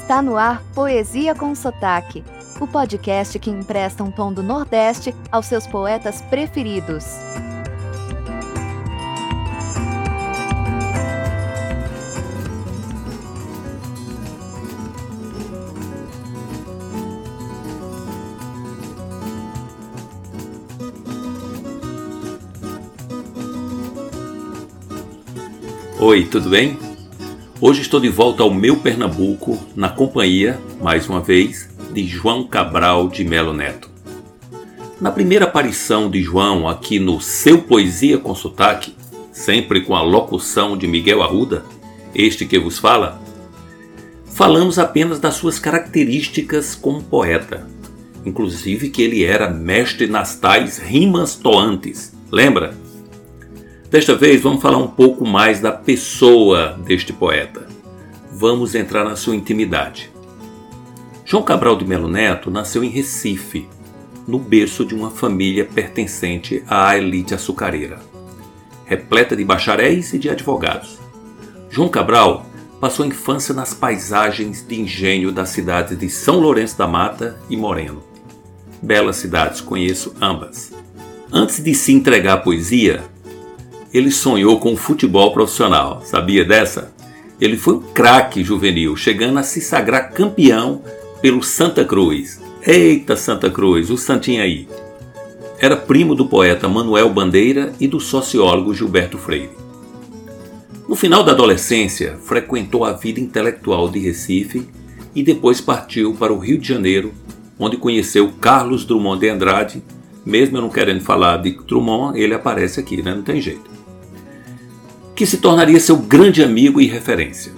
Está no ar Poesia com Sotaque, o podcast que empresta um tom do Nordeste aos seus poetas preferidos. Oi, tudo bem? Hoje estou de volta ao meu Pernambuco, na companhia, mais uma vez, de João Cabral de Melo Neto. Na primeira aparição de João aqui no Seu Poesia com Sotaque, sempre com a locução de Miguel Arruda, este que vos fala, falamos apenas das suas características como poeta, inclusive que ele era mestre nas tais rimas toantes, lembra? Desta vez vamos falar um pouco mais da pessoa deste poeta. Vamos entrar na sua intimidade. João Cabral de Melo Neto nasceu em Recife, no berço de uma família pertencente à elite açucareira, repleta de bacharéis e de advogados. João Cabral passou a infância nas paisagens de engenho das cidades de São Lourenço da Mata e Moreno. Belas cidades, conheço ambas. Antes de se entregar à poesia, ele sonhou com o futebol profissional. Sabia dessa? Ele foi um craque juvenil, chegando a se sagrar campeão pelo Santa Cruz. Eita Santa Cruz, o Santinho aí. Era primo do poeta Manuel Bandeira e do sociólogo Gilberto Freire. No final da adolescência, frequentou a vida intelectual de Recife e depois partiu para o Rio de Janeiro, onde conheceu Carlos Drummond de Andrade. Mesmo eu não querendo falar de Drummond, ele aparece aqui, né? não tem jeito que se tornaria seu grande amigo e referência.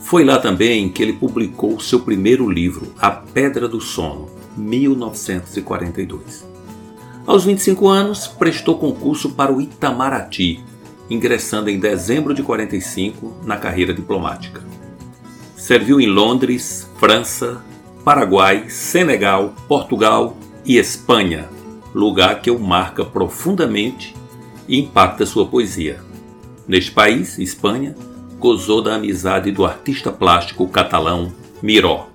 Foi lá também que ele publicou seu primeiro livro, A Pedra do Sono, 1942. Aos 25 anos, prestou concurso para o Itamaraty, ingressando em dezembro de 45 na carreira diplomática. Serviu em Londres, França, Paraguai, Senegal, Portugal e Espanha, lugar que o marca profundamente e impacta sua poesia. Neste país, Espanha, gozou da amizade do artista plástico catalão Miró.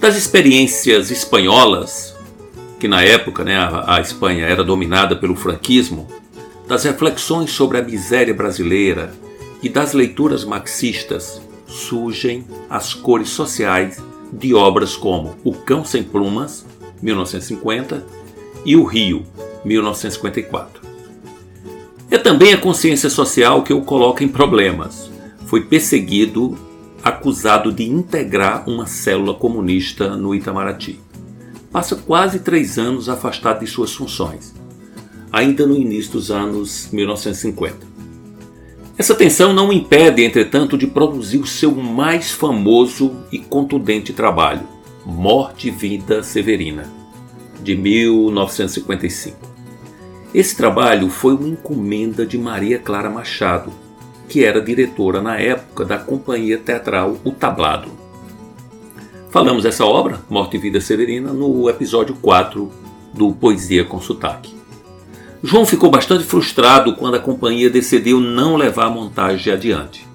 Das experiências espanholas, que na época né, a, a Espanha era dominada pelo franquismo, das reflexões sobre a miséria brasileira e das leituras marxistas, surgem as cores sociais de obras como O Cão Sem Plumas, 1950, e O Rio, 1954. É também a consciência social que o coloca em problemas. Foi perseguido, acusado de integrar uma célula comunista no Itamaraty. Passa quase três anos afastado de suas funções, ainda no início dos anos 1950. Essa tensão não o impede, entretanto, de produzir o seu mais famoso e contundente trabalho, Morte e Vida Severina, de 1955. Esse trabalho foi uma encomenda de Maria Clara Machado, que era diretora na época da companhia teatral O Tablado. Falamos dessa obra, Morte e Vida Severina, no episódio 4 do Poesia com Sotaque. João ficou bastante frustrado quando a companhia decidiu não levar a montagem adiante.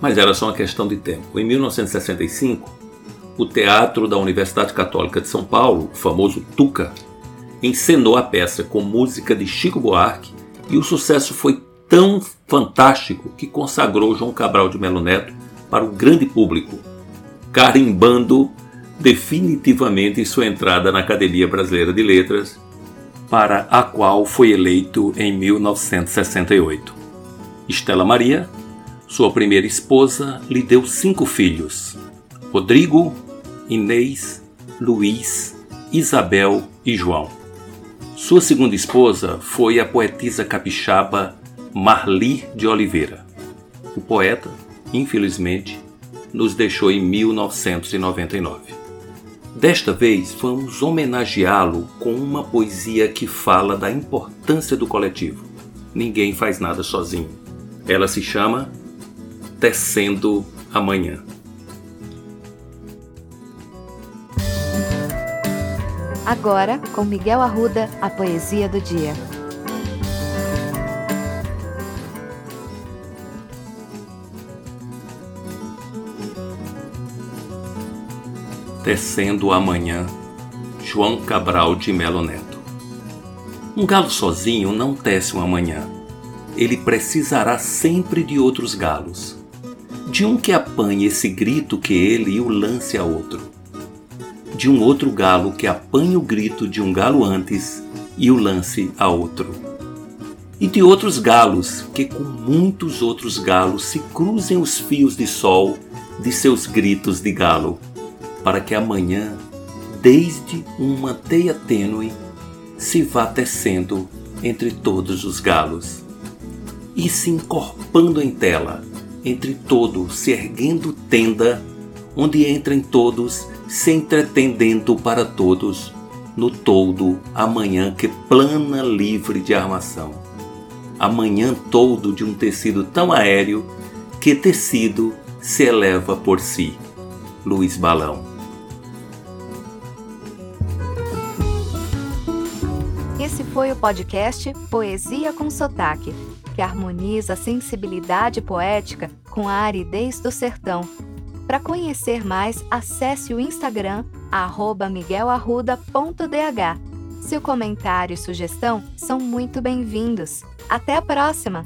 Mas era só uma questão de tempo. Em 1965, o Teatro da Universidade Católica de São Paulo, o famoso Tuca, encenou a peça com música de Chico Buarque e o sucesso foi tão fantástico que consagrou João Cabral de Melo Neto para o grande público, carimbando definitivamente sua entrada na Academia Brasileira de Letras, para a qual foi eleito em 1968. Estela Maria, sua primeira esposa, lhe deu cinco filhos: Rodrigo, Inês, Luiz, Isabel e João. Sua segunda esposa foi a poetisa capixaba Marli de Oliveira. O poeta, infelizmente, nos deixou em 1999. Desta vez, vamos homenageá-lo com uma poesia que fala da importância do coletivo. Ninguém faz nada sozinho. Ela se chama Tecendo Amanhã. Agora, com Miguel Arruda, a poesia do dia. tecendo amanhã. João Cabral de Melo Neto. Um galo sozinho não tece um amanhã. Ele precisará sempre de outros galos. De um que apanhe esse grito que ele e o lance a outro. De um outro galo que apanhe o grito de um galo antes e o lance a outro. E de outros galos que com muitos outros galos se cruzem os fios de sol de seus gritos de galo, para que amanhã, desde uma teia tênue, se vá tecendo entre todos os galos e se encorpando em tela, entre todos, se erguendo tenda, onde entrem todos, se entretendendo para todos, no todo amanhã que plana livre de armação. Amanhã todo de um tecido tão aéreo que tecido se eleva por si. Luiz Balão. Esse foi o podcast Poesia com Sotaque, que harmoniza a sensibilidade poética com a aridez do sertão. Para conhecer mais, acesse o Instagram miguelarruda.dh. Seu comentário e sugestão são muito bem-vindos. Até a próxima!